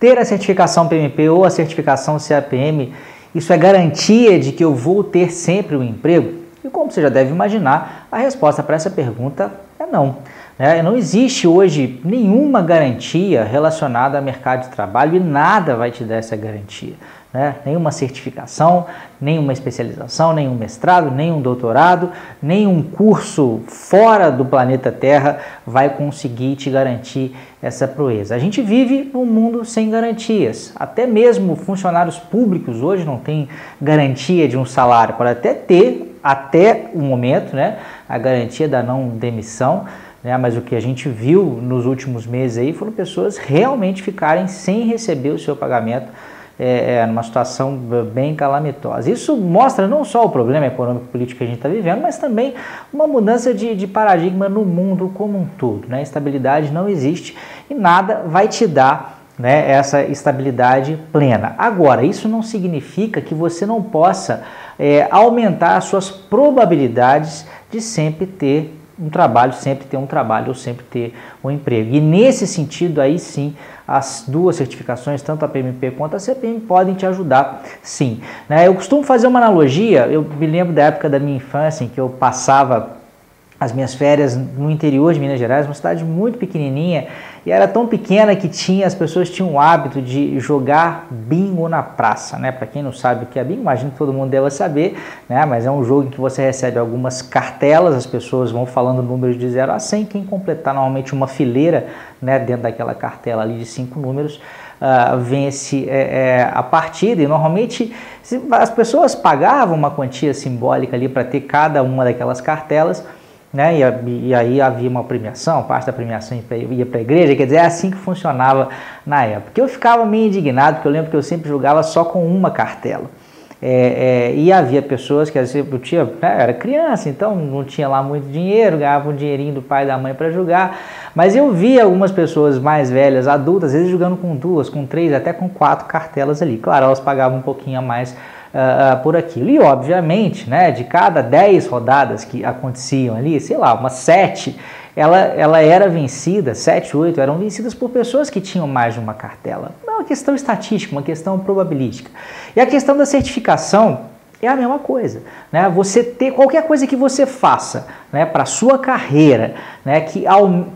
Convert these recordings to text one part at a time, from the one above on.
ter a certificação PMP ou a certificação CAPM, isso é garantia de que eu vou ter sempre um emprego? E como você já deve imaginar, a resposta para essa pergunta é não. É, não existe hoje nenhuma garantia relacionada ao mercado de trabalho e nada vai te dar essa garantia. Né? Nenhuma certificação, nenhuma especialização, nenhum mestrado, nenhum doutorado, nenhum curso fora do planeta Terra vai conseguir te garantir essa proeza. A gente vive num mundo sem garantias. Até mesmo funcionários públicos hoje não têm garantia de um salário, pode até ter, até o momento, né, a garantia da não demissão né? Mas o que a gente viu nos últimos meses aí foram pessoas realmente ficarem sem receber o seu pagamento é, é, numa situação bem calamitosa. Isso mostra não só o problema econômico político que a gente está vivendo, mas também uma mudança de, de, paradigma no mundo como um todo. Né? Estabilidade não existe e nada vai te dar né, essa estabilidade plena. Agora, isso não significa que você não possa é, aumentar as suas probabilidades de sempre ter um trabalho, sempre ter um trabalho ou sempre ter um emprego. E nesse sentido, aí sim, as duas certificações, tanto a PMP quanto a CPM, podem te ajudar sim. Né? Eu costumo fazer uma analogia, eu me lembro da época da minha infância em que eu passava as minhas férias no interior de Minas Gerais, uma cidade muito pequenininha, e era tão pequena que tinha as pessoas tinham o hábito de jogar bingo na praça, né? Para quem não sabe o que é bingo, imagino que todo mundo deva saber, né? Mas é um jogo em que você recebe algumas cartelas, as pessoas vão falando números de 0 a 100, quem completar normalmente uma fileira, né, dentro daquela cartela ali de cinco números, Uh, vence é, é, a partida e normalmente as pessoas pagavam uma quantia simbólica ali para ter cada uma daquelas cartelas né? E, e, aí havia uma premiação, parte da premiação ia para a igreja, quer dizer, é assim que funcionava na época. Eu ficava meio indignado, porque eu lembro que eu sempre jogava só com uma cartela. É, é, e havia pessoas que às vezes eu tinha, né, era criança, então não tinha lá muito dinheiro, ganhava um dinheirinho do pai e da mãe para jogar, mas eu via algumas pessoas mais velhas, adultas, às vezes jogando com duas, com três, até com quatro cartelas ali. Claro, elas pagavam um pouquinho a mais uh, por aquilo. E, obviamente, né, de cada 10 rodadas que aconteciam ali, sei lá, umas 7, ela, ela era vencida, 7, 8 eram vencidas por pessoas que tinham mais de uma cartela. É uma questão estatística, uma questão probabilística. E a questão da certificação é a mesma coisa, né? Você ter qualquer coisa que você faça, né, para sua carreira, né, que,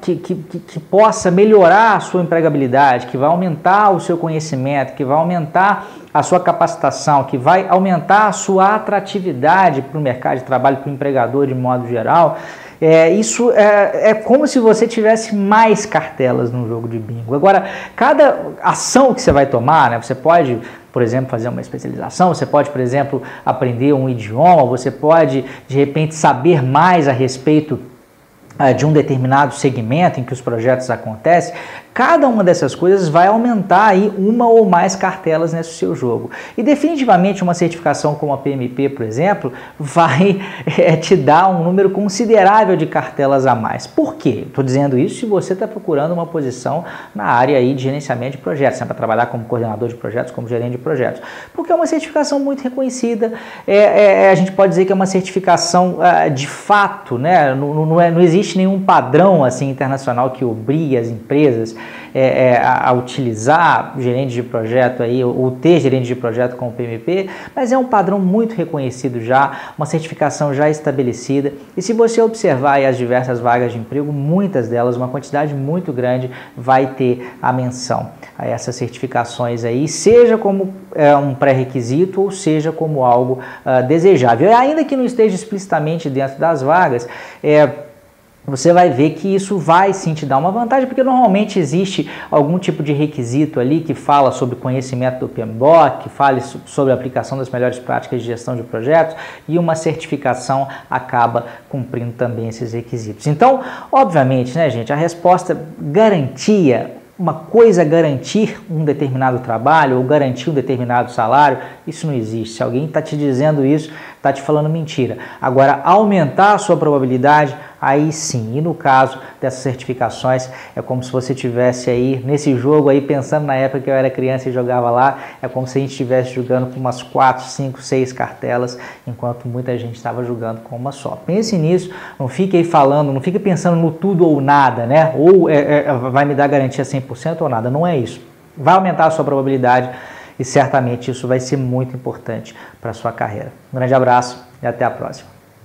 que, que, que, possa melhorar a sua empregabilidade, que vai aumentar o seu conhecimento, que vai aumentar a sua capacitação, que vai aumentar a sua atratividade para o mercado de trabalho, para o empregador de modo geral. É, isso é, é como se você tivesse mais cartelas no jogo de bingo. Agora, cada ação que você vai tomar, né, você pode por exemplo, fazer uma especialização, você pode, por exemplo, aprender um idioma, você pode, de repente, saber mais a respeito de um determinado segmento em que os projetos acontecem, Cada uma dessas coisas vai aumentar aí uma ou mais cartelas nesse seu jogo. E definitivamente uma certificação como a PMP, por exemplo, vai é, te dar um número considerável de cartelas a mais. Por quê? Estou dizendo isso se você está procurando uma posição na área aí de gerenciamento de projetos, né, para trabalhar como coordenador de projetos, como gerente de projetos. Porque é uma certificação muito reconhecida, é, é, a gente pode dizer que é uma certificação uh, de fato, né? Não, não, é, não existe nenhum padrão assim internacional que obrigue as empresas é, é, a, a, utilizar gerente de projeto aí, ou, ou ter gerente de projeto com o PMP, mas é um padrão muito reconhecido já, uma certificação já estabelecida. E se você observar as diversas vagas de emprego, muitas delas, uma quantidade muito grande, vai ter a menção a essas certificações aí, seja como é, um pré-requisito ou seja como algo uh, desejável. E ainda que não esteja explicitamente dentro das vagas, é, você vai ver que isso vai sim te dar uma vantagem, porque normalmente existe algum tipo de requisito ali que fala sobre conhecimento do PMBOK, que fale sobre a aplicação das melhores práticas de gestão de projetos e uma certificação acaba cumprindo também esses requisitos. Então, obviamente, né, gente, a resposta garantia uma coisa é garantir um determinado trabalho ou garantir um determinado salário, isso não existe. Se alguém está te dizendo isso, está te falando mentira. Agora, aumentar a sua probabilidade, aí sim. E no caso dessas certificações, é como se você tivesse aí nesse jogo aí pensando na época que eu era criança e jogava lá, é como se a gente estivesse jogando com umas 4, 5, 6 cartelas, enquanto muita gente estava jogando com uma só. Pense nisso, não fique aí falando, não fique pensando no tudo ou nada, né? Ou é, é, vai me dar garantia 100% ou nada, não é isso. vai aumentar a sua probabilidade e certamente isso vai ser muito importante para a sua carreira. Um grande abraço e até a próxima.